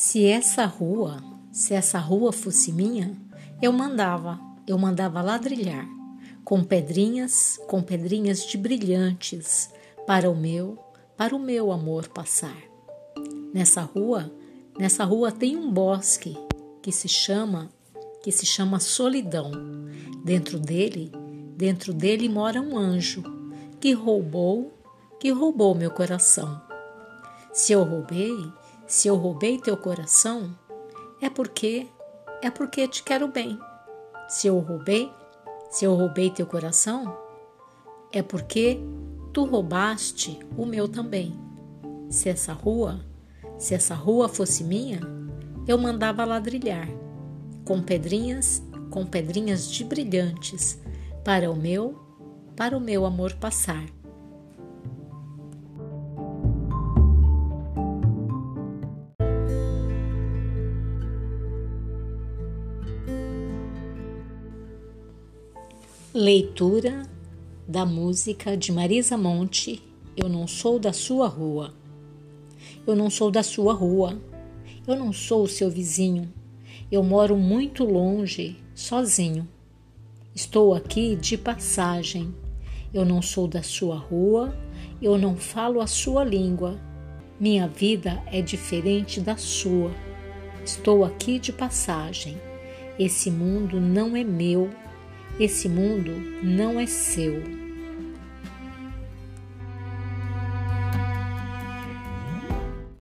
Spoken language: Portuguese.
Se essa rua, se essa rua fosse minha, eu mandava, eu mandava ladrilhar, com pedrinhas, com pedrinhas de brilhantes, para o meu, para o meu amor passar. Nessa rua, nessa rua tem um bosque que se chama, que se chama solidão. Dentro dele, dentro dele mora um anjo que roubou, que roubou meu coração. Se eu roubei, se eu roubei teu coração, é porque é porque te quero bem. Se eu roubei, se eu roubei teu coração, é porque tu roubaste o meu também. Se essa rua, se essa rua fosse minha, eu mandava ladrilhar com pedrinhas, com pedrinhas de brilhantes para o meu, para o meu amor passar. Leitura da música de Marisa Monte, Eu Não Sou da Sua Rua. Eu não sou da sua rua, eu não sou o seu vizinho, eu moro muito longe, sozinho. Estou aqui de passagem, eu não sou da sua rua, eu não falo a sua língua, minha vida é diferente da sua. Estou aqui de passagem, esse mundo não é meu esse mundo não é seu.